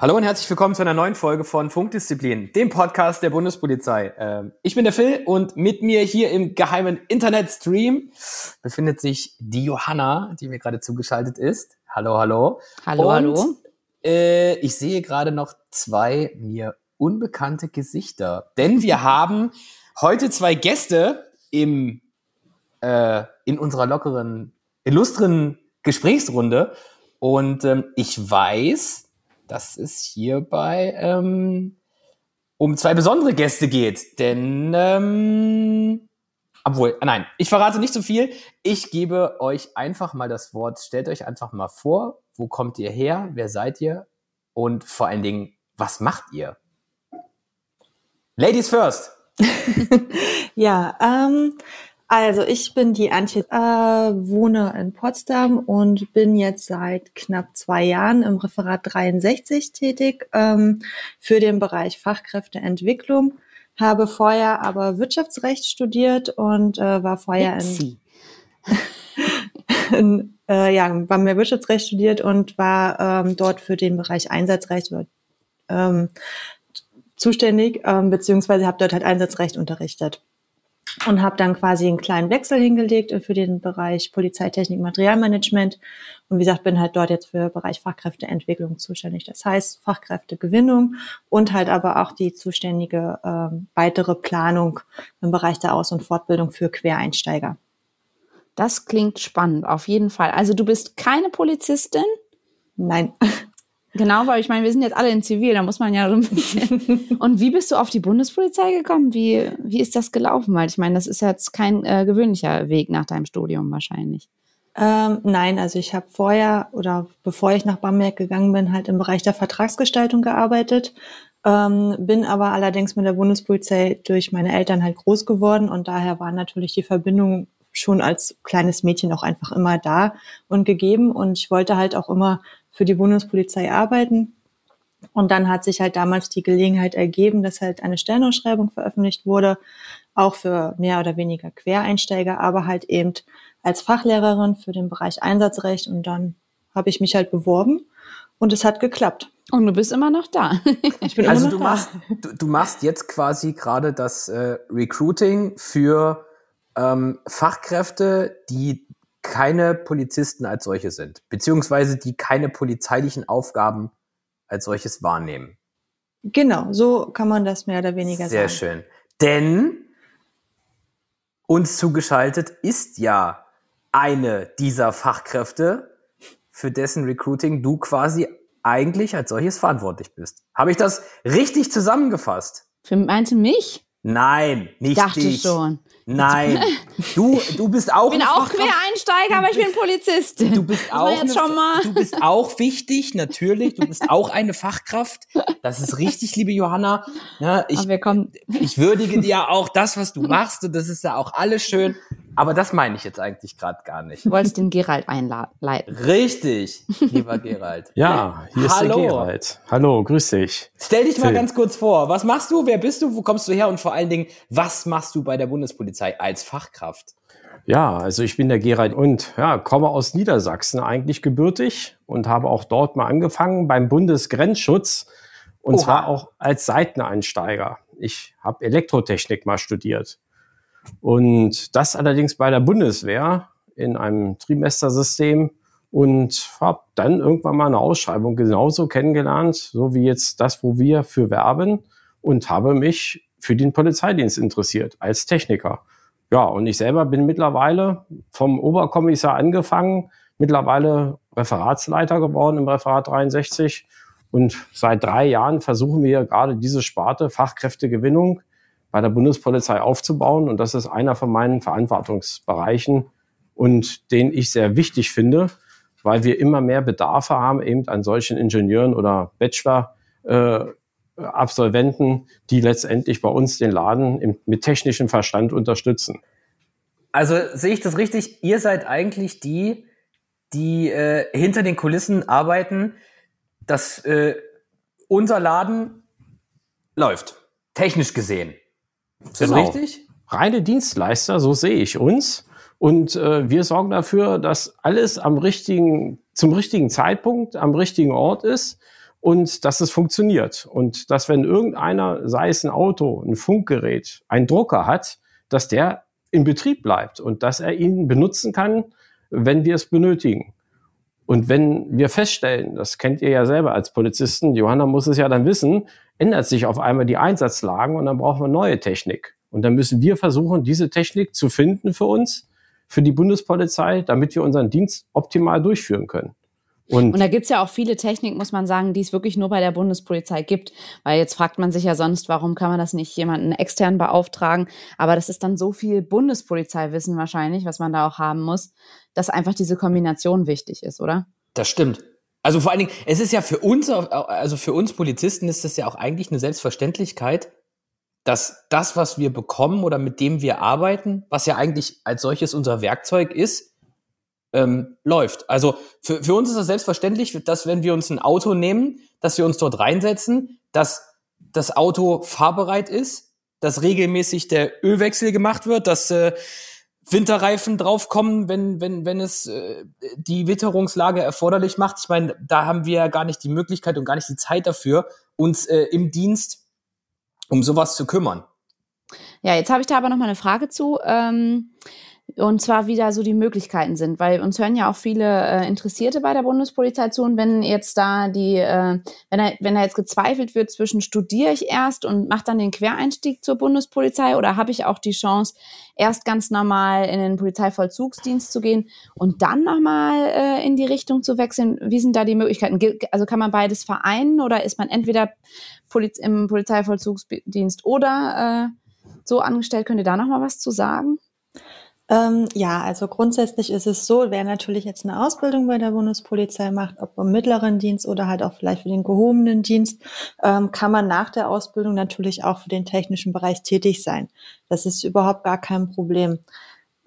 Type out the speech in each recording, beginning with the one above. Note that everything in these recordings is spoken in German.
Hallo und herzlich willkommen zu einer neuen Folge von Funkdisziplin, dem Podcast der Bundespolizei. Ähm, ich bin der Phil und mit mir hier im geheimen Internetstream befindet sich die Johanna, die mir gerade zugeschaltet ist. Hallo, hallo. Hallo, und, hallo. Äh, ich sehe gerade noch zwei mir unbekannte Gesichter, denn wir haben heute zwei Gäste im äh, in unserer lockeren, illustren Gesprächsrunde und ähm, ich weiß, dass es hierbei ähm, um zwei besondere Gäste geht. Denn, ähm, obwohl, nein, ich verrate nicht so viel. Ich gebe euch einfach mal das Wort. Stellt euch einfach mal vor, wo kommt ihr her? Wer seid ihr? Und vor allen Dingen, was macht ihr? Ladies first. ja, ähm, also ich bin die Antje, äh, wohne in Potsdam und bin jetzt seit knapp zwei Jahren im Referat 63 tätig ähm, für den Bereich Fachkräfteentwicklung. Habe vorher aber Wirtschaftsrecht studiert und äh, war vorher in, in äh, ja, war mehr Wirtschaftsrecht studiert und war ähm, dort für den Bereich Einsatzrecht ähm, zuständig, ähm, beziehungsweise habe dort halt Einsatzrecht unterrichtet und habe dann quasi einen kleinen Wechsel hingelegt für den Bereich Polizeitechnik, Materialmanagement und wie gesagt bin halt dort jetzt für Bereich Fachkräfteentwicklung zuständig. Das heißt Fachkräftegewinnung und halt aber auch die zuständige ähm, weitere Planung im Bereich der Aus- und Fortbildung für Quereinsteiger. Das klingt spannend, auf jeden Fall. Also du bist keine Polizistin? Nein. Genau, weil ich meine, wir sind jetzt alle in Zivil, da muss man ja so ein bisschen. Und wie bist du auf die Bundespolizei gekommen? Wie, wie ist das gelaufen? Weil ich meine, das ist jetzt kein äh, gewöhnlicher Weg nach deinem Studium wahrscheinlich. Ähm, nein, also ich habe vorher oder bevor ich nach Bamberg gegangen bin, halt im Bereich der Vertragsgestaltung gearbeitet, ähm, bin aber allerdings mit der Bundespolizei durch meine Eltern halt groß geworden und daher war natürlich die Verbindung schon als kleines Mädchen auch einfach immer da und gegeben und ich wollte halt auch immer für die Bundespolizei arbeiten. Und dann hat sich halt damals die Gelegenheit ergeben, dass halt eine Stellenausschreibung veröffentlicht wurde, auch für mehr oder weniger Quereinsteiger, aber halt eben als Fachlehrerin für den Bereich Einsatzrecht. Und dann habe ich mich halt beworben und es hat geklappt. Und du bist immer noch da. Ich bin also immer noch du da. machst du, du machst jetzt quasi gerade das äh, Recruiting für ähm, Fachkräfte, die keine Polizisten als solche sind, beziehungsweise die keine polizeilichen Aufgaben als solches wahrnehmen. Genau, so kann man das mehr oder weniger Sehr sagen. Sehr schön. Denn uns zugeschaltet ist ja eine dieser Fachkräfte, für dessen Recruiting du quasi eigentlich als solches verantwortlich bist. Habe ich das richtig zusammengefasst? Für meinst du mich? Nein, nicht Dachte dich. schon. Nein, du, du bist auch. Ich bin auch Quereinsteiger, aber ich bin Polizist. Du bist auch. Jetzt schon mal. Du bist auch wichtig, natürlich. Du bist auch eine Fachkraft. Das ist richtig, liebe Johanna. Ja, ich, ich würdige dir auch das, was du machst, und das ist ja auch alles schön. Aber das meine ich jetzt eigentlich gerade gar nicht. Du wolltest den Gerald einleiten. Richtig, lieber Gerald. Ja, hier ist Hallo. der Gerald. Hallo, grüß dich. Stell dich Phil. mal ganz kurz vor. Was machst du? Wer bist du? Wo kommst du her? Und vor allen Dingen, was machst du bei der Bundespolizei als Fachkraft? Ja, also ich bin der Gerald und ja, komme aus Niedersachsen eigentlich gebürtig und habe auch dort mal angefangen beim Bundesgrenzschutz und Oha. zwar auch als Seiteneinsteiger. Ich habe Elektrotechnik mal studiert. Und das allerdings bei der Bundeswehr in einem Trimestersystem und habe dann irgendwann mal eine Ausschreibung genauso kennengelernt, so wie jetzt das, wo wir für werben und habe mich für den Polizeidienst interessiert als Techniker. Ja, und ich selber bin mittlerweile vom Oberkommissar angefangen, mittlerweile Referatsleiter geworden im Referat 63 und seit drei Jahren versuchen wir gerade diese Sparte Fachkräftegewinnung bei der Bundespolizei aufzubauen. Und das ist einer von meinen Verantwortungsbereichen und den ich sehr wichtig finde, weil wir immer mehr Bedarfe haben eben an solchen Ingenieuren oder Bachelor. Äh, Absolventen, die letztendlich bei uns den Laden im, mit technischem Verstand unterstützen. Also sehe ich das richtig? Ihr seid eigentlich die, die äh, hinter den Kulissen arbeiten, dass äh, unser Laden läuft, technisch gesehen. Ist das genau. richtig? Reine Dienstleister, so sehe ich uns. Und äh, wir sorgen dafür, dass alles am richtigen, zum richtigen Zeitpunkt, am richtigen Ort ist und dass es funktioniert. Und dass, wenn irgendeiner, sei es ein Auto, ein Funkgerät, ein Drucker hat, dass der in Betrieb bleibt und dass er ihn benutzen kann, wenn wir es benötigen. Und wenn wir feststellen, das kennt ihr ja selber als Polizisten, Johanna muss es ja dann wissen, ändert sich auf einmal die Einsatzlagen und dann brauchen wir neue Technik. Und dann müssen wir versuchen, diese Technik zu finden für uns, für die Bundespolizei, damit wir unseren Dienst optimal durchführen können. Und, und da gibt's ja auch viele Technik, muss man sagen, die es wirklich nur bei der Bundespolizei gibt. Weil jetzt fragt man sich ja sonst, warum kann man das nicht jemanden extern beauftragen? Aber das ist dann so viel Bundespolizeiwissen wahrscheinlich, was man da auch haben muss, dass einfach diese Kombination wichtig ist, oder? Das stimmt. Also vor allen Dingen, es ist ja für uns, also für uns Polizisten ist es ja auch eigentlich eine Selbstverständlichkeit, dass das, was wir bekommen oder mit dem wir arbeiten, was ja eigentlich als solches unser Werkzeug ist, ähm, läuft. Also für, für uns ist das selbstverständlich, dass wenn wir uns ein Auto nehmen, dass wir uns dort reinsetzen, dass das Auto fahrbereit ist, dass regelmäßig der Ölwechsel gemacht wird, dass äh, Winterreifen draufkommen, wenn, wenn, wenn es äh, die Witterungslage erforderlich macht. Ich meine, da haben wir ja gar nicht die Möglichkeit und gar nicht die Zeit dafür, uns äh, im Dienst um sowas zu kümmern. Ja, jetzt habe ich da aber noch mal eine Frage zu. Ähm und zwar, wie da so die Möglichkeiten sind, weil uns hören ja auch viele äh, Interessierte bei der Bundespolizei zu. Und wenn jetzt da die, äh, wenn, er, wenn da jetzt gezweifelt wird zwischen studiere ich erst und mache dann den Quereinstieg zur Bundespolizei oder habe ich auch die Chance, erst ganz normal in den Polizeivollzugsdienst zu gehen und dann nochmal äh, in die Richtung zu wechseln, wie sind da die Möglichkeiten? Also kann man beides vereinen oder ist man entweder Poliz im Polizeivollzugsdienst oder äh, so angestellt? Könnt ihr da nochmal was zu sagen? Ähm, ja, also grundsätzlich ist es so, wer natürlich jetzt eine Ausbildung bei der Bundespolizei macht, ob im mittleren Dienst oder halt auch vielleicht für den gehobenen Dienst, ähm, kann man nach der Ausbildung natürlich auch für den technischen Bereich tätig sein. Das ist überhaupt gar kein Problem.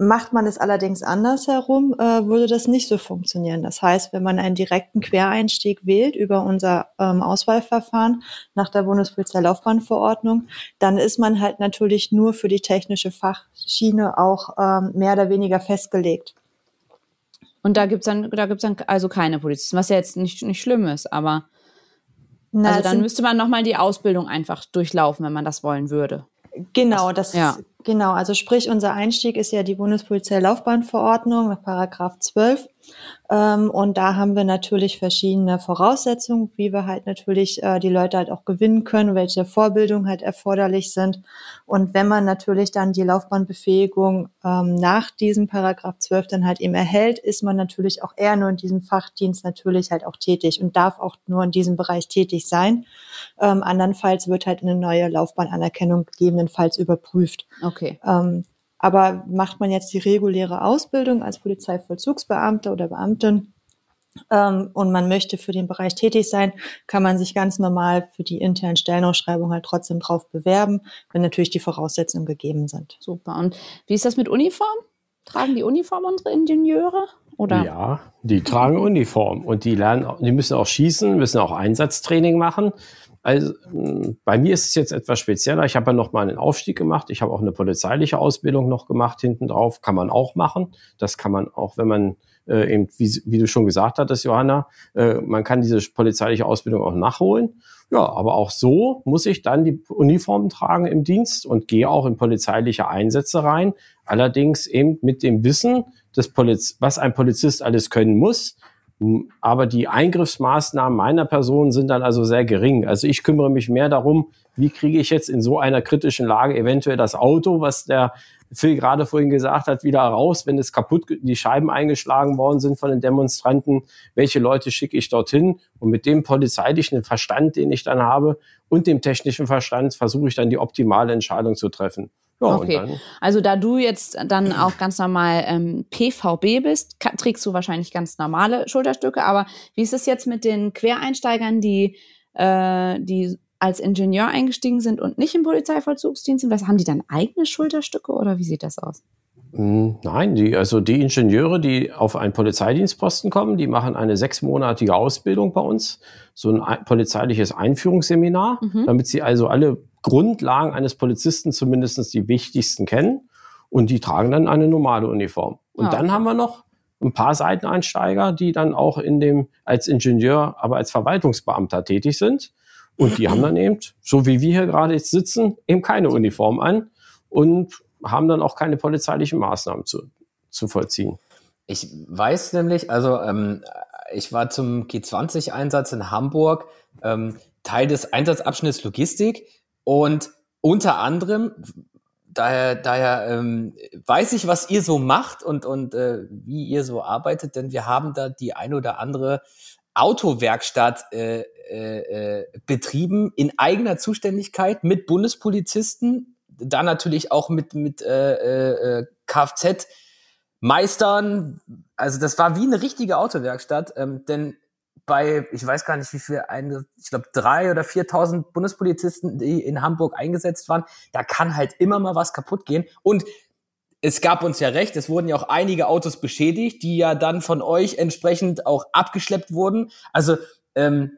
Macht man es allerdings andersherum, äh, würde das nicht so funktionieren. Das heißt, wenn man einen direkten Quereinstieg wählt über unser ähm, Auswahlverfahren nach der Bundespolizeilaufbahnverordnung, dann ist man halt natürlich nur für die technische Fachschiene auch ähm, mehr oder weniger festgelegt. Und da gibt's dann, da gibt's dann also keine Polizisten, was ja jetzt nicht, nicht schlimm ist, aber Na, also dann müsste man nochmal die Ausbildung einfach durchlaufen, wenn man das wollen würde. Genau, das ja. Genau. Also sprich, unser Einstieg ist ja die Bundespolizei Laufbahnverordnung nach Paragraph 12. Ähm, und da haben wir natürlich verschiedene Voraussetzungen, wie wir halt natürlich äh, die Leute halt auch gewinnen können, welche Vorbildungen halt erforderlich sind. Und wenn man natürlich dann die Laufbahnbefähigung ähm, nach diesem Paragraph 12 dann halt eben erhält, ist man natürlich auch eher nur in diesem Fachdienst natürlich halt auch tätig und darf auch nur in diesem Bereich tätig sein. Ähm, andernfalls wird halt eine neue Laufbahnanerkennung gegebenenfalls überprüft. Okay. Ähm, aber macht man jetzt die reguläre Ausbildung als Polizeivollzugsbeamter oder Beamtin ähm, und man möchte für den Bereich tätig sein, kann man sich ganz normal für die internen Stellenausschreibungen halt trotzdem drauf bewerben, wenn natürlich die Voraussetzungen gegeben sind. Super. Und wie ist das mit Uniform? Tragen die Uniform unsere Ingenieure? Oder? Ja, die tragen Uniform und die lernen, die müssen auch schießen, müssen auch Einsatztraining machen. Also hm, bei mir ist es jetzt etwas spezieller. Ich habe ja noch mal einen Aufstieg gemacht. Ich habe auch eine polizeiliche Ausbildung noch gemacht hinten drauf. Kann man auch machen. Das kann man auch, wenn man äh, eben, wie, wie du schon gesagt hattest, Johanna, äh, man kann diese polizeiliche Ausbildung auch nachholen. Ja, aber auch so muss ich dann die Uniformen tragen im Dienst und gehe auch in polizeiliche Einsätze rein. Allerdings eben mit dem Wissen, des Poliz was ein Polizist alles können muss, aber die Eingriffsmaßnahmen meiner Person sind dann also sehr gering. Also ich kümmere mich mehr darum, wie kriege ich jetzt in so einer kritischen Lage eventuell das Auto, was der Phil gerade vorhin gesagt hat, wieder raus, wenn es kaputt, die Scheiben eingeschlagen worden sind von den Demonstranten. Welche Leute schicke ich dorthin? Und mit dem polizeilichen Verstand, den ich dann habe und dem technischen Verstand versuche ich dann die optimale Entscheidung zu treffen. Ja, okay. Also da du jetzt dann auch ganz normal ähm, PVB bist, trägst du wahrscheinlich ganz normale Schulterstücke. Aber wie ist es jetzt mit den Quereinsteigern, die, äh, die als Ingenieur eingestiegen sind und nicht im Polizeivollzugsdienst sind? Was haben die dann eigene Schulterstücke oder wie sieht das aus? Hm, nein, die, also die Ingenieure, die auf einen Polizeidienstposten kommen, die machen eine sechsmonatige Ausbildung bei uns, so ein polizeiliches Einführungsseminar, mhm. damit sie also alle Grundlagen eines Polizisten zumindest die wichtigsten kennen und die tragen dann eine normale Uniform. Und ah, dann haben wir noch ein paar Seiteneinsteiger, die dann auch in dem als Ingenieur, aber als Verwaltungsbeamter tätig sind. Und die haben dann eben, so wie wir hier gerade jetzt sitzen, eben keine Uniform an und haben dann auch keine polizeilichen Maßnahmen zu, zu vollziehen. Ich weiß nämlich, also ähm, ich war zum G20-Einsatz in Hamburg, ähm, Teil des Einsatzabschnitts Logistik und unter anderem, daher, daher ähm, weiß ich, was ihr so macht und, und äh, wie ihr so arbeitet, denn wir haben da die ein oder andere Autowerkstatt äh, äh, äh betrieben in eigener Zuständigkeit mit Bundespolizisten da natürlich auch mit, mit äh, äh, äh Kfz. Meistern, also das war wie eine richtige Autowerkstatt, ähm, denn bei, ich weiß gar nicht wie viel, ein, ich glaube drei oder 4.000 Bundespolizisten, die in Hamburg eingesetzt waren, da kann halt immer mal was kaputt gehen und es gab uns ja recht, es wurden ja auch einige Autos beschädigt, die ja dann von euch entsprechend auch abgeschleppt wurden. Also ähm,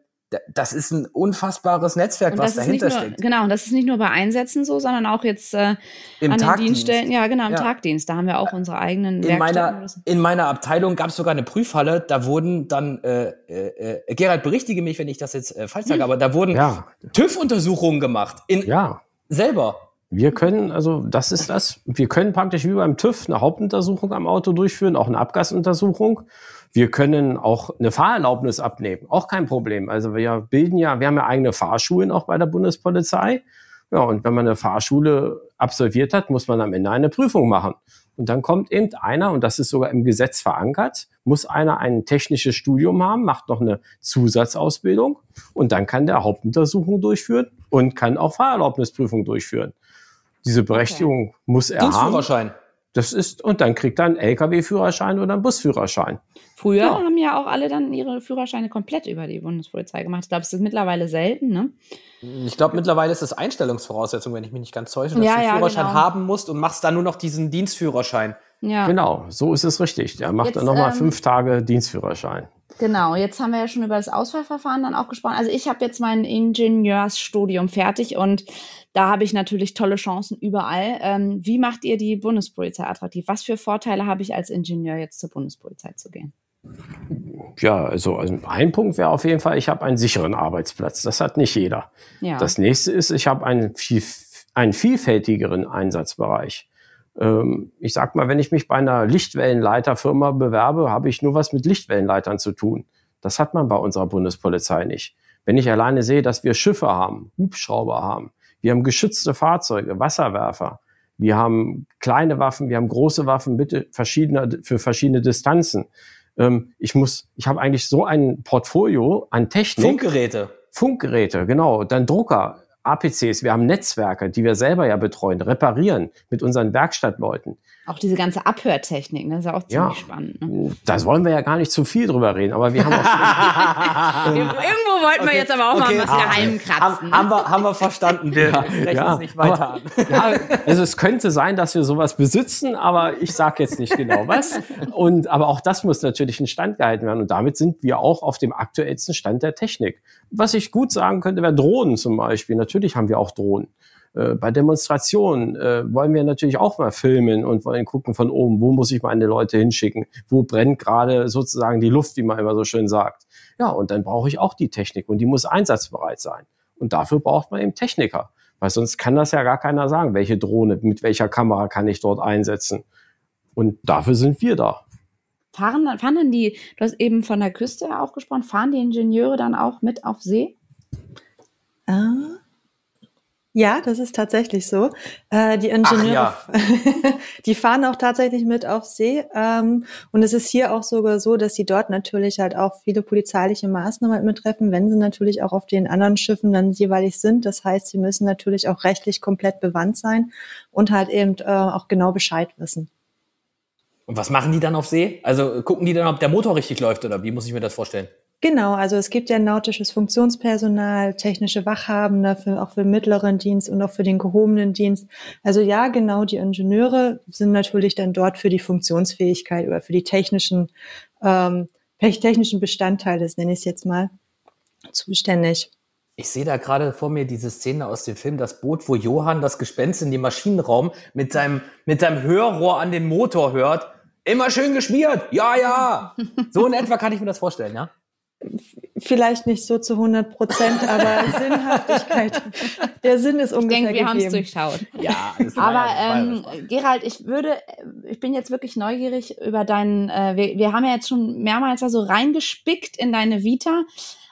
das ist ein unfassbares Netzwerk, was dahinter nur, steckt. Genau, und das ist nicht nur bei Einsätzen so, sondern auch jetzt äh, Im an Tagdienst. den Dienststellen. Ja, genau, im ja. Tagdienst. Da haben wir auch unsere eigenen in meiner In meiner Abteilung gab es sogar eine Prüfhalle, da wurden dann, äh, äh, äh, Gerald, berichtige mich, wenn ich das jetzt äh, falsch sage, hm. aber da wurden ja. TÜV-Untersuchungen gemacht. In, ja. Selber. Wir können, also das ist das, wir können praktisch wie beim TÜV eine Hauptuntersuchung am Auto durchführen, auch eine Abgasuntersuchung. Wir können auch eine Fahrerlaubnis abnehmen, auch kein Problem. Also wir bilden ja, wir haben ja eigene Fahrschulen auch bei der Bundespolizei. Ja, und wenn man eine Fahrschule absolviert hat, muss man am Ende eine Prüfung machen. Und dann kommt eben einer, und das ist sogar im Gesetz verankert, muss einer ein technisches Studium haben, macht noch eine Zusatzausbildung und dann kann der Hauptuntersuchung durchführen und kann auch Fahrerlaubnisprüfung durchführen. Diese Berechtigung okay. muss er haben. Das ist, und dann kriegt er einen Lkw-Führerschein oder einen Busführerschein. Früher ja. haben ja auch alle dann ihre Führerscheine komplett über die Bundespolizei gemacht. Ich glaube, es ist mittlerweile selten, ne? Ich glaube, mittlerweile ist es Einstellungsvoraussetzung, wenn ich mich nicht ganz täusche, dass ja, du einen ja, Führerschein genau. haben musst und machst dann nur noch diesen Dienstführerschein. Ja. Genau, so ist es richtig. Der macht Jetzt, dann nochmal ähm, fünf Tage Dienstführerschein. Genau, jetzt haben wir ja schon über das Auswahlverfahren dann auch gesprochen. Also ich habe jetzt mein Ingenieursstudium fertig und da habe ich natürlich tolle Chancen überall. Ähm, wie macht ihr die Bundespolizei attraktiv? Was für Vorteile habe ich als Ingenieur jetzt zur Bundespolizei zu gehen? Ja, also ein Punkt wäre auf jeden Fall, ich habe einen sicheren Arbeitsplatz. Das hat nicht jeder. Ja. Das nächste ist, ich habe einen, viel, einen vielfältigeren Einsatzbereich. Ähm, ich sag mal, wenn ich mich bei einer Lichtwellenleiterfirma bewerbe, habe ich nur was mit Lichtwellenleitern zu tun. Das hat man bei unserer Bundespolizei nicht. Wenn ich alleine sehe, dass wir Schiffe haben, Hubschrauber haben, wir haben geschützte Fahrzeuge, Wasserwerfer. Wir haben kleine Waffen, wir haben große Waffen bitte verschiedene, für verschiedene Distanzen. Ähm, ich muss, ich habe eigentlich so ein Portfolio an Technik. Funkgeräte. Funkgeräte, genau. Dann Drucker, APCs, wir haben Netzwerke, die wir selber ja betreuen, reparieren mit unseren Werkstattleuten. Auch diese ganze Abhörtechnik, ne? das ist auch ziemlich ja, spannend. Ne? Das wollen wir ja gar nicht zu viel drüber reden, aber wir haben auch. Irgendwo wollten okay, wir jetzt aber auch okay. mal was geheim kratzen. Haben, haben, wir, haben wir verstanden, wir ja, sprechen ja, es nicht weiter aber, an. Ja, also es könnte sein, dass wir sowas besitzen, aber ich sage jetzt nicht genau was. Und, aber auch das muss natürlich in Stand gehalten werden. Und damit sind wir auch auf dem aktuellsten Stand der Technik. Was ich gut sagen könnte, wäre Drohnen zum Beispiel. Natürlich haben wir auch Drohnen. Äh, bei Demonstrationen äh, wollen wir natürlich auch mal filmen und wollen gucken von oben, wo muss ich meine Leute hinschicken, wo brennt gerade sozusagen die Luft, wie man immer so schön sagt. Ja, und dann brauche ich auch die Technik und die muss einsatzbereit sein. Und dafür braucht man eben Techniker, weil sonst kann das ja gar keiner sagen, welche Drohne, mit welcher Kamera kann ich dort einsetzen. Und dafür sind wir da. Fahren, fahren dann die, du hast eben von der Küste auch gesprochen, fahren die Ingenieure dann auch mit auf See? Ah, ja, das ist tatsächlich so. Äh, die Ingenieure, ja. die fahren auch tatsächlich mit auf See. Ähm, und es ist hier auch sogar so, dass sie dort natürlich halt auch viele polizeiliche Maßnahmen halt mittreffen, wenn sie natürlich auch auf den anderen Schiffen dann jeweilig sind. Das heißt, sie müssen natürlich auch rechtlich komplett bewandt sein und halt eben äh, auch genau Bescheid wissen. Und was machen die dann auf See? Also gucken die dann, ob der Motor richtig läuft oder wie muss ich mir das vorstellen? Genau, also es gibt ja nautisches Funktionspersonal, technische Wachhabende, für, auch für mittleren Dienst und auch für den gehobenen Dienst. Also ja, genau, die Ingenieure sind natürlich dann dort für die Funktionsfähigkeit oder für die technischen, ähm, technischen Bestandteile, das nenne ich es jetzt mal, zuständig. Ich sehe da gerade vor mir diese Szene aus dem Film Das Boot, wo Johann das Gespenst in dem Maschinenraum mit seinem, mit seinem Hörrohr an den Motor hört. Immer schön geschmiert. Ja, ja. So in etwa kann ich mir das vorstellen, ja? Vielleicht nicht so zu 100 Prozent, aber Sinnhaftigkeit. Der Sinn ist ungefähr Ich denke, wir haben es durchschaut. Ja, aber ähm, Gerald, ich würde, ich bin jetzt wirklich neugierig über deinen, äh, wir, wir haben ja jetzt schon mehrmals da so reingespickt in deine Vita.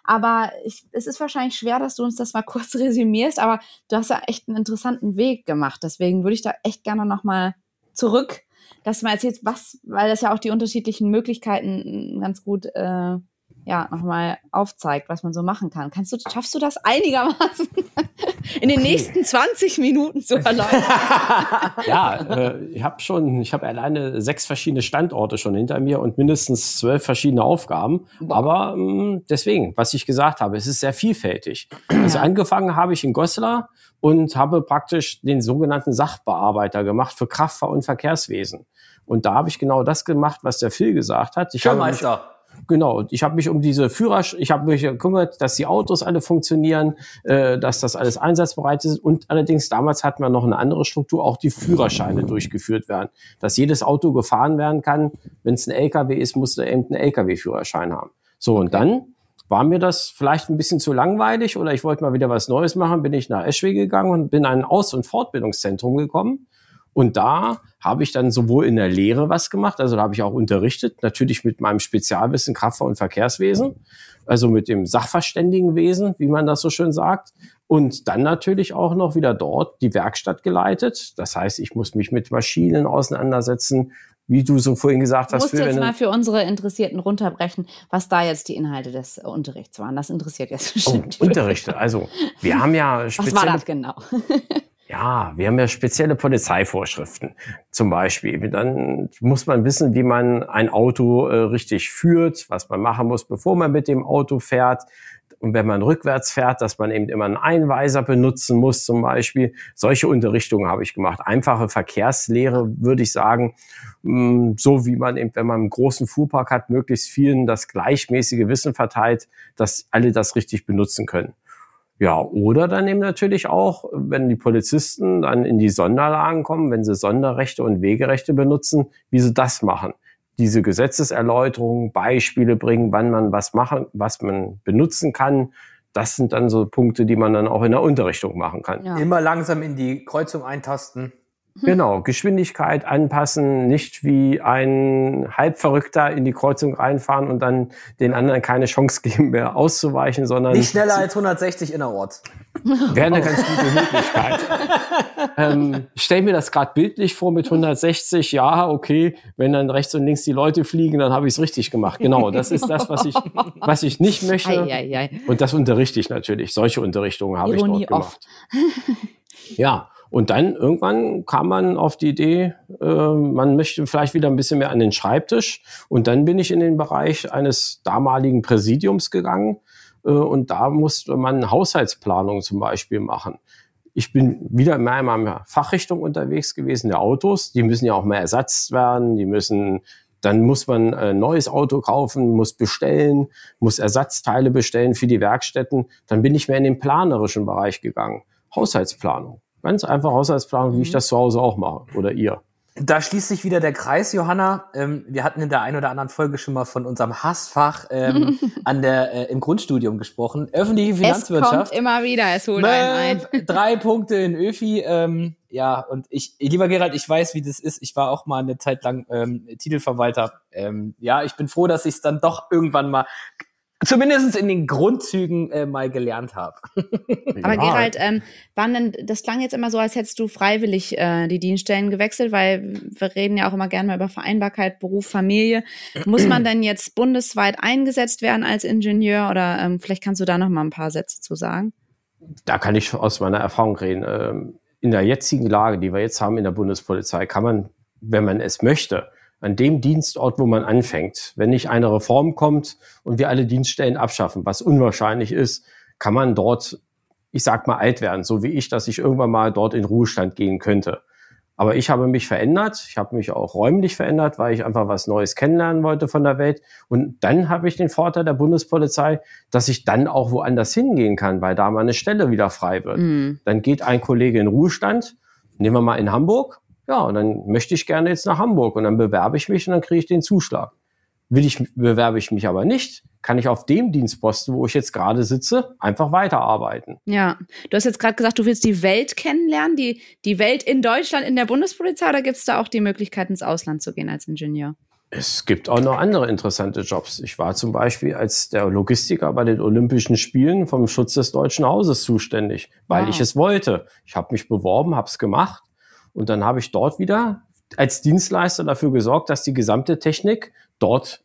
Aber ich, es ist wahrscheinlich schwer, dass du uns das mal kurz resümierst, aber du hast ja echt einen interessanten Weg gemacht. Deswegen würde ich da echt gerne nochmal zurück, dass du mal erzählst, was, weil das ja auch die unterschiedlichen Möglichkeiten ganz gut äh, ja, nochmal aufzeigt, was man so machen kann. Kannst du, schaffst du das einigermaßen in den okay. nächsten 20 Minuten zu erläutern? ja, äh, ich habe schon, ich habe alleine sechs verschiedene Standorte schon hinter mir und mindestens zwölf verschiedene Aufgaben. Wow. Aber mh, mm, deswegen, was ich gesagt habe, es ist sehr vielfältig. Also angefangen habe ich in Goslar und habe praktisch den sogenannten Sachbearbeiter gemacht für Kraftfahr- und Verkehrswesen. Und da habe ich genau das gemacht, was der Phil gesagt hat. Ich habe mich, Genau, ich habe mich um diese Führer, ich habe mich gekümmert, dass die Autos alle funktionieren, äh, dass das alles einsatzbereit ist. Und allerdings damals hatten wir noch eine andere Struktur, auch die Führerscheine durchgeführt werden, dass jedes Auto gefahren werden kann. Wenn es ein LKW ist, musste eben ein LKW-Führerschein haben. So und dann war mir das vielleicht ein bisschen zu langweilig oder ich wollte mal wieder was Neues machen, bin ich nach Eschwege gegangen und bin in ein Aus- und Fortbildungszentrum gekommen und da habe ich dann sowohl in der Lehre was gemacht, also da habe ich auch unterrichtet, natürlich mit meinem Spezialwissen Kraftfahr- und Verkehrswesen, also mit dem Sachverständigenwesen, wie man das so schön sagt. Und dann natürlich auch noch wieder dort die Werkstatt geleitet. Das heißt, ich muss mich mit Maschinen auseinandersetzen, wie du so vorhin gesagt hast. Du musst jetzt mal für unsere Interessierten runterbrechen, was da jetzt die Inhalte des Unterrichts waren. Das interessiert jetzt oh, bestimmt. Oh, Unterrichte. Also wir haben ja spezielle... Was war das genau? Ja, wir haben ja spezielle Polizeivorschriften. Zum Beispiel, dann muss man wissen, wie man ein Auto äh, richtig führt, was man machen muss, bevor man mit dem Auto fährt. Und wenn man rückwärts fährt, dass man eben immer einen Einweiser benutzen muss, zum Beispiel. Solche Unterrichtungen habe ich gemacht. Einfache Verkehrslehre, würde ich sagen, mm, so wie man eben, wenn man einen großen Fuhrpark hat, möglichst vielen das gleichmäßige Wissen verteilt, dass alle das richtig benutzen können. Ja, oder dann eben natürlich auch, wenn die Polizisten dann in die Sonderlagen kommen, wenn sie Sonderrechte und Wegerechte benutzen, wie sie das machen. Diese Gesetzeserläuterungen, Beispiele bringen, wann man was machen, was man benutzen kann. Das sind dann so Punkte, die man dann auch in der Unterrichtung machen kann. Ja. Immer langsam in die Kreuzung eintasten. Mhm. Genau, Geschwindigkeit anpassen, nicht wie ein Halbverrückter in die Kreuzung reinfahren und dann den anderen keine Chance geben mehr auszuweichen, sondern nicht schneller als 160 innerorts. Wäre eine ganz gute Möglichkeit. ähm, ich stelle mir das gerade bildlich vor mit 160. Ja, okay, wenn dann rechts und links die Leute fliegen, dann habe ich es richtig gemacht. Genau, das ist das, was ich, was ich nicht möchte. Ei, ei, ei. Und das unterrichte ich natürlich. Solche Unterrichtungen habe ich dort gemacht. ja, und dann irgendwann kam man auf die Idee, äh, man möchte vielleicht wieder ein bisschen mehr an den Schreibtisch. Und dann bin ich in den Bereich eines damaligen Präsidiums gegangen. Äh, und da musste man Haushaltsplanung zum Beispiel machen. Ich bin wieder mehr in meiner Fachrichtung unterwegs gewesen, der Autos. Die müssen ja auch mehr ersetzt werden. Die müssen dann muss man ein neues Auto kaufen, muss bestellen, muss Ersatzteile bestellen für die Werkstätten. Dann bin ich mehr in den planerischen Bereich gegangen. Haushaltsplanung. Ganz einfach Haushaltsplanung, mhm. wie ich mhm. das zu Hause auch mache oder ihr. Da schließt sich wieder der Kreis, Johanna. Ähm, wir hatten in der einen oder anderen Folge schon mal von unserem Hassfach ähm, an der äh, im Grundstudium gesprochen. Öffentliche Finanzwirtschaft. Es kommt immer wieder, es holt einen ein. Drei Punkte in Öfi. Ähm, ja, und ich, lieber Gerald, ich weiß, wie das ist. Ich war auch mal eine Zeit lang ähm, Titelverwalter. Ähm, ja, ich bin froh, dass ich es dann doch irgendwann mal zumindest in den Grundzügen äh, mal gelernt habe. Aber Gerald, ähm, wann denn, das klang jetzt immer so, als hättest du freiwillig äh, die Dienststellen gewechselt, weil wir reden ja auch immer gerne mal über Vereinbarkeit, Beruf, Familie. Muss man denn jetzt bundesweit eingesetzt werden als Ingenieur oder ähm, vielleicht kannst du da noch mal ein paar Sätze zu sagen? Da kann ich aus meiner Erfahrung reden. Ähm, in der jetzigen Lage, die wir jetzt haben in der Bundespolizei, kann man, wenn man es möchte, an dem Dienstort, wo man anfängt. Wenn nicht eine Reform kommt und wir alle Dienststellen abschaffen, was unwahrscheinlich ist, kann man dort, ich sag mal, alt werden, so wie ich, dass ich irgendwann mal dort in Ruhestand gehen könnte. Aber ich habe mich verändert. Ich habe mich auch räumlich verändert, weil ich einfach was Neues kennenlernen wollte von der Welt. Und dann habe ich den Vorteil der Bundespolizei, dass ich dann auch woanders hingehen kann, weil da meine Stelle wieder frei wird. Mhm. Dann geht ein Kollege in Ruhestand, nehmen wir mal in Hamburg. Ja, und dann möchte ich gerne jetzt nach Hamburg und dann bewerbe ich mich und dann kriege ich den Zuschlag. Will ich, bewerbe ich mich aber nicht, kann ich auf dem Dienstposten, wo ich jetzt gerade sitze, einfach weiterarbeiten. Ja, du hast jetzt gerade gesagt, du willst die Welt kennenlernen, die, die Welt in Deutschland in der Bundespolizei, oder gibt es da auch die Möglichkeit, ins Ausland zu gehen als Ingenieur? Es gibt auch noch andere interessante Jobs. Ich war zum Beispiel als der Logistiker bei den Olympischen Spielen vom Schutz des Deutschen Hauses zuständig, weil wow. ich es wollte. Ich habe mich beworben, habe es gemacht und dann habe ich dort wieder als Dienstleister dafür gesorgt, dass die gesamte Technik dort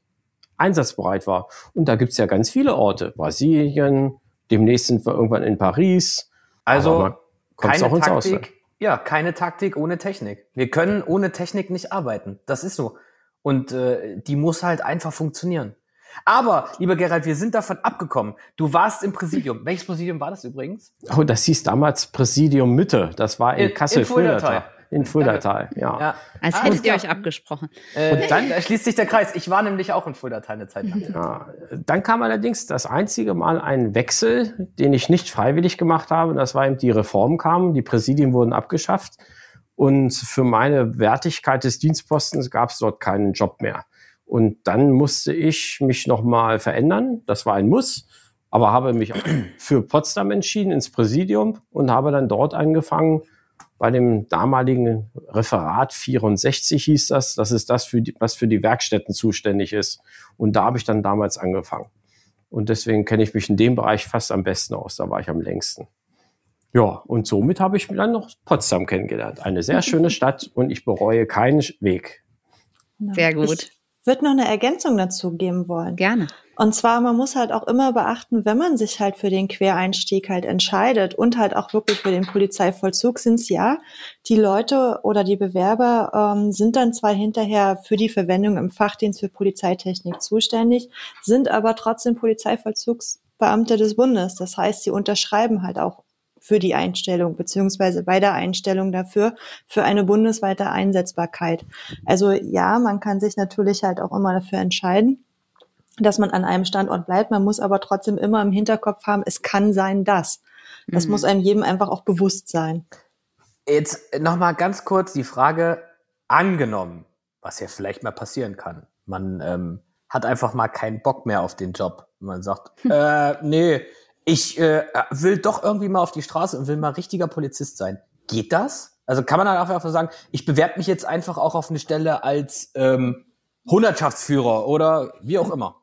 einsatzbereit war. Und da gibt's ja ganz viele Orte. Brasilien, demnächst sind wir irgendwann in Paris. Also keine auch Taktik, Ausland. ja, keine Taktik ohne Technik. Wir können ohne Technik nicht arbeiten. Das ist so. Und äh, die muss halt einfach funktionieren. Aber, lieber Gerald, wir sind davon abgekommen. Du warst im Präsidium. Welches Präsidium war das übrigens? Oh, das hieß damals Präsidium Mitte. Das war in, in Kassel-Fuldatal. In Fuldatal, ja. ja. Als ah, hättet ihr euch abgesprochen. Äh, und dann schließt sich der Kreis. Ich war nämlich auch in Fuldatal eine Zeit lang. Ja, dann kam allerdings das einzige Mal ein Wechsel, den ich nicht freiwillig gemacht habe. Das war eben die Reform kam. Die Präsidien wurden abgeschafft. Und für meine Wertigkeit des Dienstpostens gab es dort keinen Job mehr. Und dann musste ich mich nochmal verändern. Das war ein Muss. Aber habe mich für Potsdam entschieden, ins Präsidium und habe dann dort angefangen, bei dem damaligen Referat 64 hieß das, das ist das, für die, was für die Werkstätten zuständig ist. Und da habe ich dann damals angefangen. Und deswegen kenne ich mich in dem Bereich fast am besten aus. Da war ich am längsten. Ja, und somit habe ich dann noch Potsdam kennengelernt. Eine sehr schöne Stadt und ich bereue keinen Weg. Sehr gut würde noch eine Ergänzung dazu geben wollen. Gerne. Und zwar, man muss halt auch immer beachten, wenn man sich halt für den Quereinstieg halt entscheidet und halt auch wirklich für den Polizeivollzug, sind es ja, die Leute oder die Bewerber ähm, sind dann zwar hinterher für die Verwendung im Fachdienst für Polizeitechnik zuständig, sind aber trotzdem Polizeivollzugsbeamte des Bundes. Das heißt, sie unterschreiben halt auch für die Einstellung beziehungsweise bei der Einstellung dafür für eine bundesweite Einsetzbarkeit. Also ja, man kann sich natürlich halt auch immer dafür entscheiden, dass man an einem Standort bleibt. Man muss aber trotzdem immer im Hinterkopf haben, es kann sein, dass. Das mhm. muss einem jedem einfach auch bewusst sein. Jetzt nochmal ganz kurz die Frage angenommen, was ja vielleicht mal passieren kann. Man ähm, hat einfach mal keinen Bock mehr auf den Job. Man sagt, äh, nee, ich äh, will doch irgendwie mal auf die Straße und will mal richtiger Polizist sein. Geht das? Also kann man dann einfach sagen, ich bewerbe mich jetzt einfach auch auf eine Stelle als ähm, Hundertschaftsführer oder wie auch immer.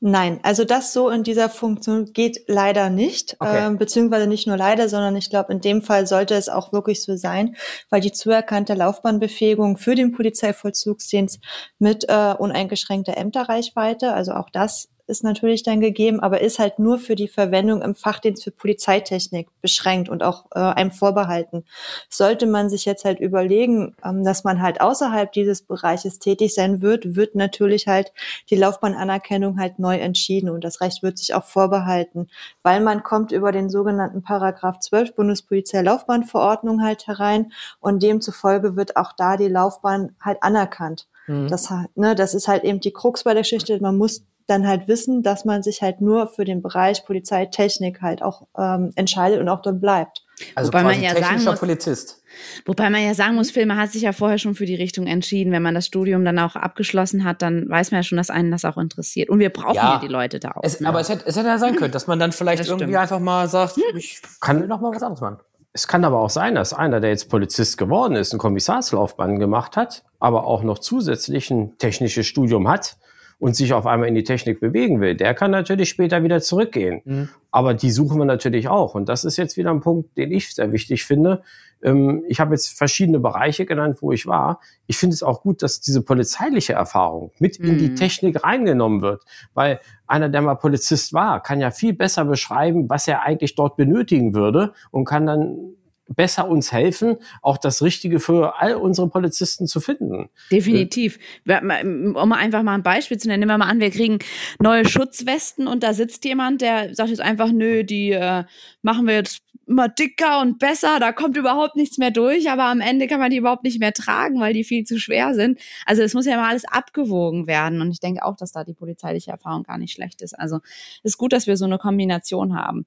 Nein, also das so in dieser Funktion geht leider nicht, okay. ähm, beziehungsweise nicht nur leider, sondern ich glaube, in dem Fall sollte es auch wirklich so sein, weil die zuerkannte Laufbahnbefähigung für den Polizeivollzugsdienst mit äh, uneingeschränkter Ämterreichweite, also auch das ist natürlich dann gegeben, aber ist halt nur für die Verwendung im Fachdienst für Polizeitechnik beschränkt und auch äh, einem vorbehalten. Sollte man sich jetzt halt überlegen, ähm, dass man halt außerhalb dieses Bereiches tätig sein wird, wird natürlich halt die Laufbahnanerkennung halt neu entschieden und das Recht wird sich auch vorbehalten, weil man kommt über den sogenannten Paragraph 12 Bundespolizei Laufbahnverordnung halt herein und demzufolge wird auch da die Laufbahn halt anerkannt. Mhm. Das, ne, das ist halt eben die Krux bei der Geschichte. Man muss dann halt wissen, dass man sich halt nur für den Bereich Polizeitechnik halt auch ähm, entscheidet und auch dort bleibt. Also wobei man ja sagen muss, Polizist. Wobei man ja sagen muss, Filme hat sich ja vorher schon für die Richtung entschieden. Wenn man das Studium dann auch abgeschlossen hat, dann weiß man ja schon, dass einen das auch interessiert. Und wir brauchen ja, ja die Leute da auch. Es, ne? Aber es hätte, es hätte ja sein können, dass man dann vielleicht irgendwie einfach mal sagt, hm. ich kann noch mal was anderes machen. Es kann aber auch sein, dass einer, der jetzt Polizist geworden ist, eine Kommissarslaufbahn gemacht hat, aber auch noch zusätzlich ein technisches Studium hat, und sich auf einmal in die Technik bewegen will, der kann natürlich später wieder zurückgehen. Mhm. Aber die suchen wir natürlich auch. Und das ist jetzt wieder ein Punkt, den ich sehr wichtig finde. Ähm, ich habe jetzt verschiedene Bereiche genannt, wo ich war. Ich finde es auch gut, dass diese polizeiliche Erfahrung mit mhm. in die mhm. Technik reingenommen wird. Weil einer, der mal Polizist war, kann ja viel besser beschreiben, was er eigentlich dort benötigen würde und kann dann besser uns helfen, auch das Richtige für all unsere Polizisten zu finden. Definitiv. Um mal einfach mal ein Beispiel zu nennen, nehmen wir mal an, wir kriegen neue Schutzwesten und da sitzt jemand, der sagt jetzt einfach, nö, die äh, machen wir jetzt immer dicker und besser, da kommt überhaupt nichts mehr durch, aber am Ende kann man die überhaupt nicht mehr tragen, weil die viel zu schwer sind. Also es muss ja immer alles abgewogen werden und ich denke auch, dass da die polizeiliche Erfahrung gar nicht schlecht ist. Also es ist gut, dass wir so eine Kombination haben.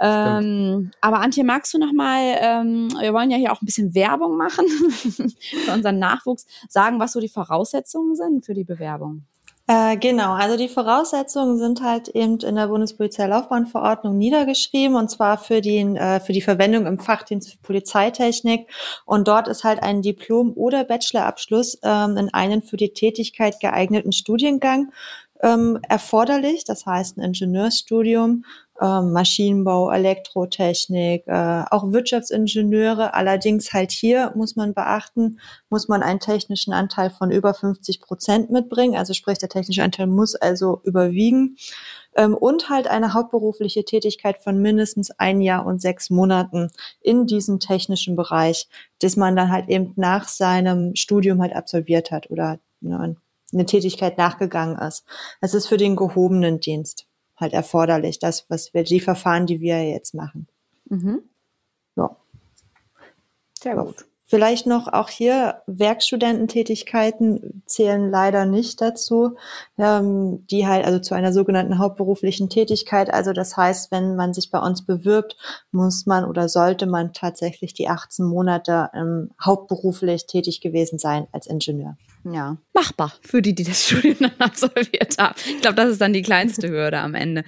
Ähm, aber Antje, magst du noch mal, ähm, wir wollen ja hier auch ein bisschen Werbung machen für unseren Nachwuchs, sagen, was so die Voraussetzungen sind für die Bewerbung? Äh, genau, also die Voraussetzungen sind halt eben in der Bundespolizeilaufbahnverordnung niedergeschrieben und zwar für, den, äh, für die Verwendung im Fachdienst für Polizeitechnik. Und dort ist halt ein Diplom- oder Bachelorabschluss ähm, in einen für die Tätigkeit geeigneten Studiengang ähm, erforderlich, das heißt ein Ingenieursstudium ähm, Maschinenbau, Elektrotechnik, äh, auch Wirtschaftsingenieure. Allerdings halt hier muss man beachten, muss man einen technischen Anteil von über 50 Prozent mitbringen. Also sprich, der technische Anteil muss also überwiegen. Ähm, und halt eine hauptberufliche Tätigkeit von mindestens ein Jahr und sechs Monaten in diesem technischen Bereich, das man dann halt eben nach seinem Studium halt absolviert hat oder ne, eine Tätigkeit nachgegangen ist. Es ist für den gehobenen Dienst halt erforderlich, das, was wir, die Verfahren, die wir jetzt machen. Mhm. Ja. Sehr gut. Vielleicht noch auch hier Werkstudententätigkeiten zählen leider nicht dazu, ähm, die halt also zu einer sogenannten hauptberuflichen Tätigkeit. Also das heißt, wenn man sich bei uns bewirbt, muss man oder sollte man tatsächlich die 18 Monate ähm, hauptberuflich tätig gewesen sein als Ingenieur. Ja, machbar für die, die das Studium dann absolviert haben. Ich glaube, das ist dann die kleinste Hürde am Ende.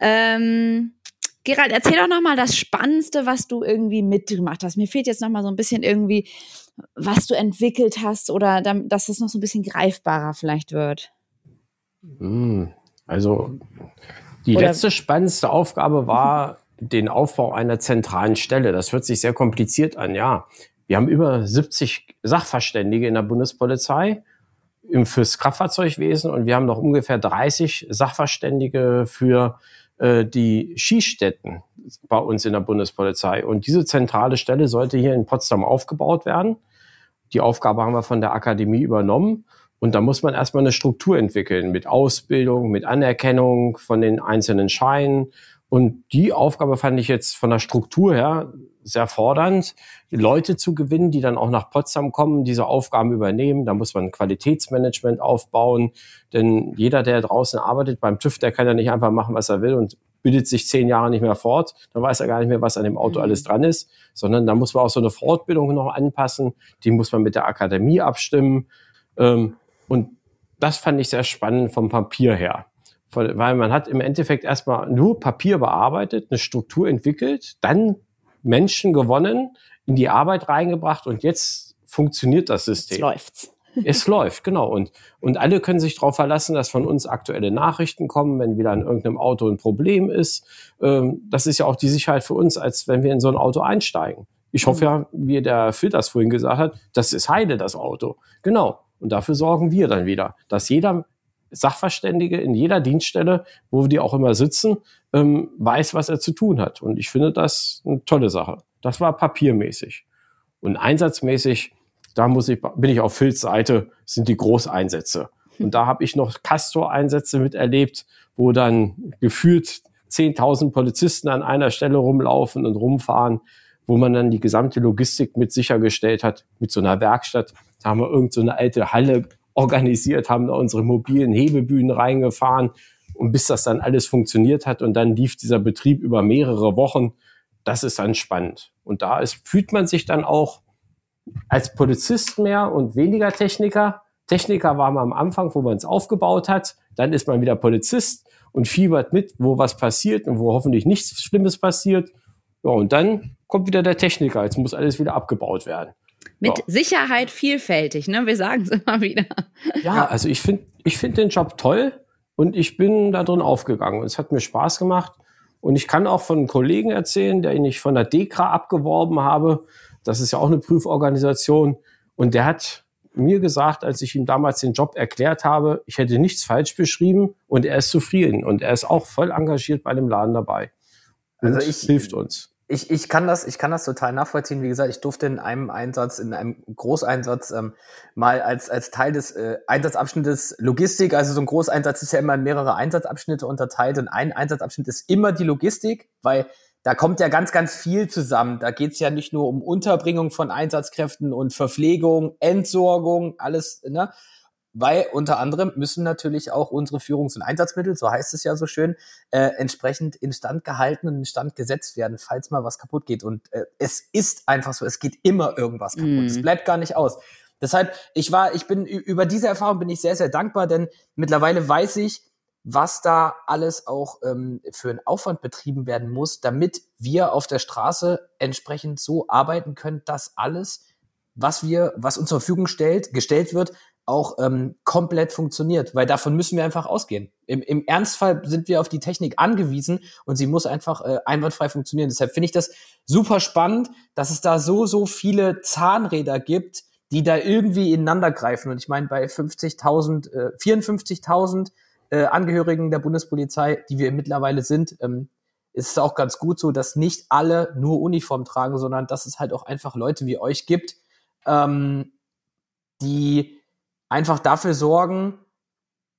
Ähm Gerald, erzähl doch nochmal das Spannendste, was du irgendwie mitgemacht hast. Mir fehlt jetzt nochmal so ein bisschen irgendwie, was du entwickelt hast oder dass es noch so ein bisschen greifbarer vielleicht wird. Hm, also die oder letzte spannendste Aufgabe war den Aufbau einer zentralen Stelle. Das hört sich sehr kompliziert an, ja. Wir haben über 70 Sachverständige in der Bundespolizei fürs Kraftfahrzeugwesen und wir haben noch ungefähr 30 Sachverständige für äh, die Skistätten bei uns in der Bundespolizei. Und diese zentrale Stelle sollte hier in Potsdam aufgebaut werden. Die Aufgabe haben wir von der Akademie übernommen. Und da muss man erstmal eine Struktur entwickeln mit Ausbildung, mit Anerkennung von den einzelnen Scheinen. Und die Aufgabe fand ich jetzt von der Struktur her sehr fordernd, Leute zu gewinnen, die dann auch nach Potsdam kommen, diese Aufgaben übernehmen. Da muss man Qualitätsmanagement aufbauen, denn jeder, der draußen arbeitet beim TÜV, der kann ja nicht einfach machen, was er will und bildet sich zehn Jahre nicht mehr fort, dann weiß er gar nicht mehr, was an dem Auto mhm. alles dran ist, sondern da muss man auch so eine Fortbildung noch anpassen, die muss man mit der Akademie abstimmen. Ähm, und das fand ich sehr spannend vom Papier her weil man hat im Endeffekt erstmal nur Papier bearbeitet, eine Struktur entwickelt, dann Menschen gewonnen, in die Arbeit reingebracht und jetzt funktioniert das System. Jetzt läuft's. Es läuft, genau. Und, und alle können sich darauf verlassen, dass von uns aktuelle Nachrichten kommen, wenn wieder in irgendeinem Auto ein Problem ist. Ähm, das ist ja auch die Sicherheit für uns, als wenn wir in so ein Auto einsteigen. Ich hoffe ja, wie der Phil das vorhin gesagt hat, das ist heile, das Auto. Genau. Und dafür sorgen wir dann wieder, dass jeder Sachverständige in jeder Dienststelle, wo die auch immer sitzen, ähm, weiß, was er zu tun hat. Und ich finde das eine tolle Sache. Das war papiermäßig. Und einsatzmäßig, da muss ich, bin ich auf Phils Seite, sind die Großeinsätze. Und da habe ich noch Castor-Einsätze miterlebt, wo dann gefühlt 10.000 Polizisten an einer Stelle rumlaufen und rumfahren, wo man dann die gesamte Logistik mit sichergestellt hat, mit so einer Werkstatt. Da haben wir irgend so alte Halle organisiert, haben da unsere mobilen Hebebühnen reingefahren und bis das dann alles funktioniert hat und dann lief dieser Betrieb über mehrere Wochen, das ist dann spannend. Und da ist, fühlt man sich dann auch als Polizist mehr und weniger Techniker. Techniker war man am Anfang, wo man es aufgebaut hat. Dann ist man wieder Polizist und fiebert mit, wo was passiert und wo hoffentlich nichts Schlimmes passiert. Ja, und dann kommt wieder der Techniker. Jetzt muss alles wieder abgebaut werden. Mit ja. Sicherheit vielfältig, ne? Wir sagen es immer wieder. Ja, also ich finde ich finde den Job toll und ich bin da drin aufgegangen. Es hat mir Spaß gemacht. Und ich kann auch von einem Kollegen erzählen, den ich von der DEKRA abgeworben habe. Das ist ja auch eine Prüforganisation. Und der hat mir gesagt, als ich ihm damals den Job erklärt habe, ich hätte nichts falsch beschrieben und er ist zufrieden und er ist auch voll engagiert bei dem Laden dabei. Und also ich, hilft uns ich, ich, kann das, ich kann das total nachvollziehen. Wie gesagt, ich durfte in einem Einsatz, in einem Großeinsatz ähm, mal als, als Teil des äh, Einsatzabschnittes Logistik, also so ein Großeinsatz ist ja immer in mehrere Einsatzabschnitte unterteilt und ein Einsatzabschnitt ist immer die Logistik, weil da kommt ja ganz, ganz viel zusammen. Da geht's ja nicht nur um Unterbringung von Einsatzkräften und Verpflegung, Entsorgung, alles, ne? Weil unter anderem müssen natürlich auch unsere Führungs- und Einsatzmittel, so heißt es ja so schön, äh, entsprechend instand gehalten und instand gesetzt werden, falls mal was kaputt geht. Und äh, es ist einfach so, es geht immer irgendwas kaputt. Mm. Es mhm. bleibt gar nicht aus. Deshalb, ich war, ich bin über diese Erfahrung bin ich sehr, sehr dankbar, denn mittlerweile weiß ich, was da alles auch ähm, für einen Aufwand betrieben werden muss, damit wir auf der Straße entsprechend so arbeiten können, dass alles, was wir, was uns zur Verfügung stellt, gestellt wird, auch ähm, komplett funktioniert, weil davon müssen wir einfach ausgehen. Im, Im Ernstfall sind wir auf die Technik angewiesen und sie muss einfach äh, einwandfrei funktionieren. Deshalb finde ich das super spannend, dass es da so, so viele Zahnräder gibt, die da irgendwie ineinander greifen. Und ich meine, bei 50.000, äh, 54.000 äh, Angehörigen der Bundespolizei, die wir mittlerweile sind, ähm, ist es auch ganz gut so, dass nicht alle nur Uniform tragen, sondern dass es halt auch einfach Leute wie euch gibt, ähm, die einfach dafür sorgen,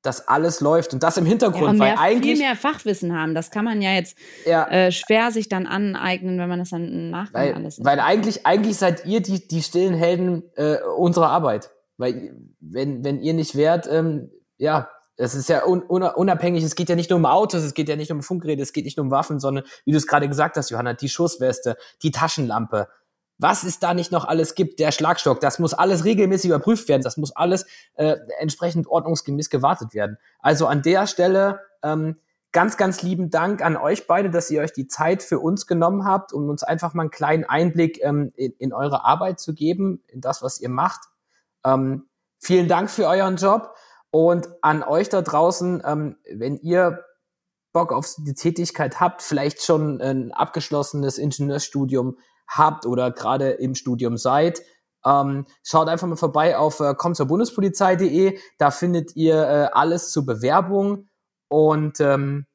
dass alles läuft und das im Hintergrund, ja, mehr, weil eigentlich viel mehr Fachwissen haben. Das kann man ja jetzt ja, äh, schwer sich dann aneignen, wenn man das dann Nachgang weil, alles. Weil eigentlich eigentlich seid ihr die die stillen Helden äh, unserer Arbeit, weil wenn wenn ihr nicht wärt, ähm, ja, es ist ja un, unabhängig, es geht ja nicht nur um Autos, es geht ja nicht um Funkgeräte, es geht nicht nur um Waffen, sondern wie du es gerade gesagt hast, Johanna, die Schussweste, die Taschenlampe, was es da nicht noch alles gibt, der Schlagstock, das muss alles regelmäßig überprüft werden, das muss alles äh, entsprechend ordnungsgemäß gewartet werden. Also an der Stelle ähm, ganz, ganz lieben Dank an euch beide, dass ihr euch die Zeit für uns genommen habt, um uns einfach mal einen kleinen Einblick ähm, in, in eure Arbeit zu geben, in das, was ihr macht. Ähm, vielen Dank für euren Job und an euch da draußen, ähm, wenn ihr Bock auf die Tätigkeit habt, vielleicht schon ein abgeschlossenes Ingenieurstudium habt oder gerade im Studium seid, ähm, schaut einfach mal vorbei auf äh, kommt zur Bundespolizei.de. Da findet ihr äh, alles zur Bewerbung. Und ähm,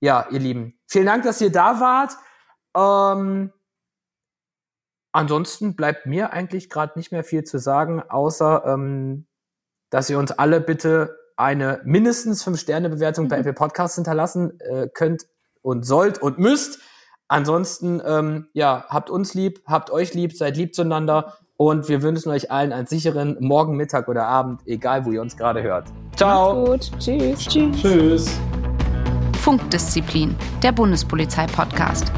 ja, ihr Lieben, vielen Dank, dass ihr da wart. Ähm, ansonsten bleibt mir eigentlich gerade nicht mehr viel zu sagen, außer ähm, dass ihr uns alle bitte eine mindestens 5-Sterne-Bewertung mhm. bei Apple Podcasts hinterlassen äh, könnt und sollt und müsst. Ansonsten, ähm, ja, habt uns lieb, habt euch lieb, seid lieb zueinander und wir wünschen euch allen einen sicheren Morgen, Mittag oder Abend, egal wo ihr uns gerade hört. Ciao. Macht's gut. Tschüss. Tschüss. Tschüss. Funkdisziplin, der Bundespolizei-Podcast.